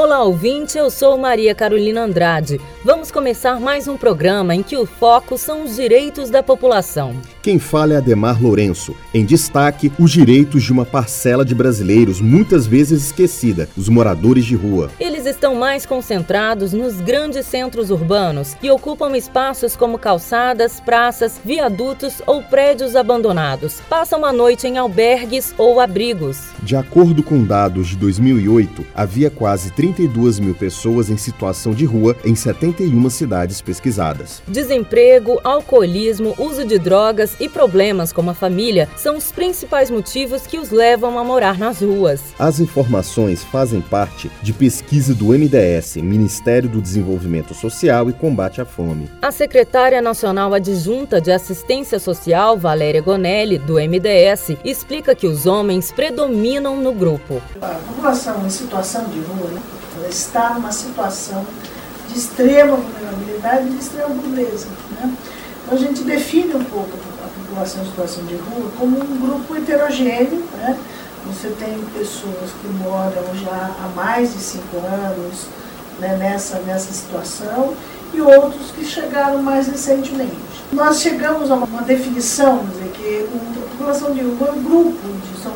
Olá, ouvinte, eu sou Maria Carolina Andrade. Vamos começar mais um programa em que o foco são os direitos da população. Quem fala é Ademar Lourenço. Em destaque, os direitos de uma parcela de brasileiros muitas vezes esquecida, os moradores de rua. Eles estão mais concentrados nos grandes centros urbanos e ocupam espaços como calçadas, praças, viadutos ou prédios abandonados. Passam a noite em albergues ou abrigos. De acordo com dados de 2008, havia quase 32 mil pessoas em situação de rua em 71 cidades pesquisadas. Desemprego, alcoolismo, uso de drogas e problemas com a família são os principais motivos que os levam a morar nas ruas. As informações fazem parte de pesquisa do MDS, Ministério do Desenvolvimento Social e Combate à Fome. A secretária nacional adjunta de Assistência Social, Valéria Gonelli, do MDS, explica que os homens predominam no grupo. A população em situação de rua, né, ela está numa situação de extrema vulnerabilidade e de extrema pobreza. Né? Então a gente define um pouco população em situação de rua como um grupo heterogêneo. Né? Você tem pessoas que moram já há mais de cinco anos né, nessa, nessa situação e outros que chegaram mais recentemente. Nós chegamos a uma definição, dizer, que a população de rua é um grupo, de, são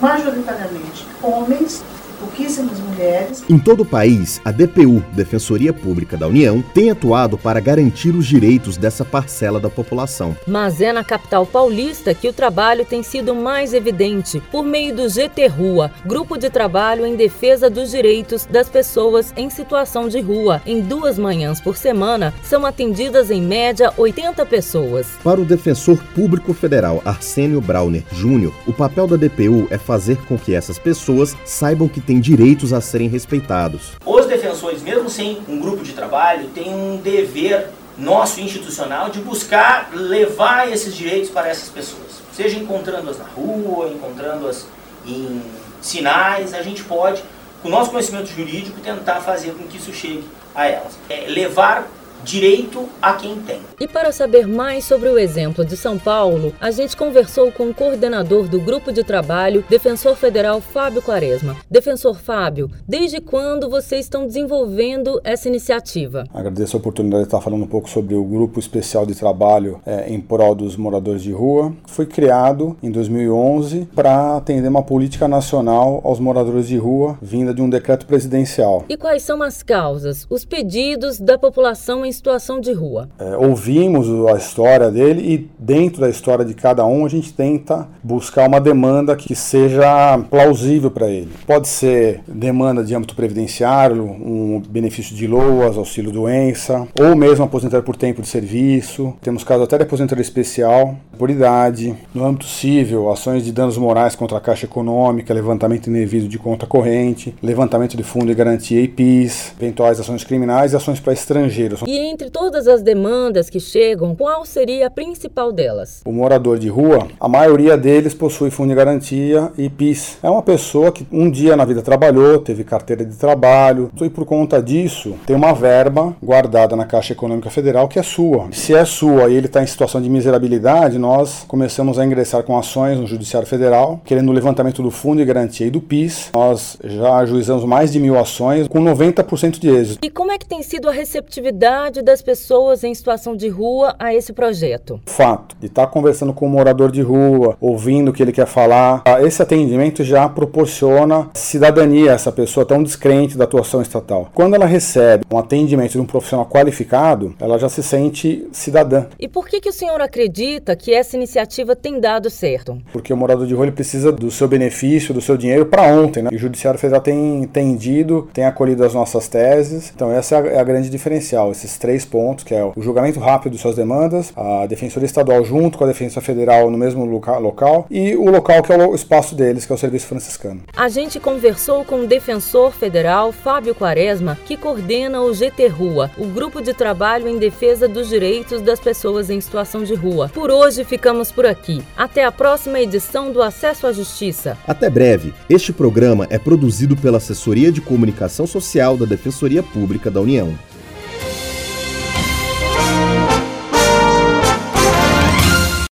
majoritariamente homens pouquíssimas mulheres. Em todo o país, a DPU, Defensoria Pública da União, tem atuado para garantir os direitos dessa parcela da população. Mas é na capital paulista que o trabalho tem sido mais evidente, por meio do GT Rua, Grupo de Trabalho em Defesa dos Direitos das Pessoas em Situação de Rua. Em duas manhãs por semana, são atendidas em média 80 pessoas. Para o defensor público federal Arsênio Brauner Júnior, o papel da DPU é fazer com que essas pessoas saibam que têm direitos a serem respeitados. Os defensores, mesmo sem um grupo de trabalho, têm um dever nosso institucional de buscar levar esses direitos para essas pessoas. Seja encontrando-as na rua, encontrando-as em sinais, a gente pode, com o nosso conhecimento jurídico, tentar fazer com que isso chegue a elas. É levar direito a quem tem. E para saber mais sobre o exemplo de São Paulo, a gente conversou com o coordenador do grupo de trabalho, defensor federal Fábio Quaresma. Defensor Fábio, desde quando vocês estão desenvolvendo essa iniciativa? Agradeço a oportunidade de estar falando um pouco sobre o grupo especial de trabalho é, em prol dos moradores de rua. Foi criado em 2011 para atender uma política nacional aos moradores de rua vinda de um decreto presidencial. E quais são as causas, os pedidos da população em situação de rua. É, ouvimos a história dele e dentro da história de cada um a gente tenta buscar uma demanda que seja plausível para ele. Pode ser demanda de âmbito previdenciário, um benefício de loas, auxílio doença, ou mesmo aposentadoria por tempo de serviço. Temos casos até de aposentadoria especial, por idade. No âmbito civil, ações de danos morais contra a Caixa Econômica, levantamento indevido de conta corrente, levantamento de fundo de garantia e PIS, eventuais ações criminais e ações para estrangeiros. E entre todas as demandas que chegam, qual seria a principal delas? O morador de rua, a maioria deles possui fundo de garantia e PIS. É uma pessoa que um dia na vida trabalhou, teve carteira de trabalho, e por conta disso tem uma verba guardada na Caixa Econômica Federal que é sua. Se é sua e ele está em situação de miserabilidade, nós começamos a ingressar com ações no Judiciário Federal, querendo o levantamento do fundo de garantia e do PIS. Nós já ajuizamos mais de mil ações com 90% de êxito. E como é que tem sido a receptividade das pessoas em situação de rua a esse projeto? O fato de estar conversando com o um morador de rua, ouvindo o que ele quer falar, esse atendimento já proporciona cidadania a essa pessoa tão descrente da atuação estatal. Quando ela recebe um atendimento de um profissional qualificado, ela já se sente cidadã. E por que, que o senhor acredita que essa iniciativa tem dado certo? Porque o morador de rua ele precisa do seu benefício, do seu dinheiro para ontem. Né? E o Judiciário Federal tem entendido, tem acolhido as nossas teses. Então essa é a, é a grande diferencial, esses três pontos, que é o julgamento rápido de suas demandas, a Defensoria Estadual junto com a Defensa Federal no mesmo local e o local que é o espaço deles, que é o Serviço Franciscano. A gente conversou com o defensor federal Fábio Quaresma, que coordena o GT Rua, o grupo de trabalho em defesa dos direitos das pessoas em situação de rua. Por hoje ficamos por aqui. Até a próxima edição do Acesso à Justiça. Até breve. Este programa é produzido pela Assessoria de Comunicação Social da Defensoria Pública da União.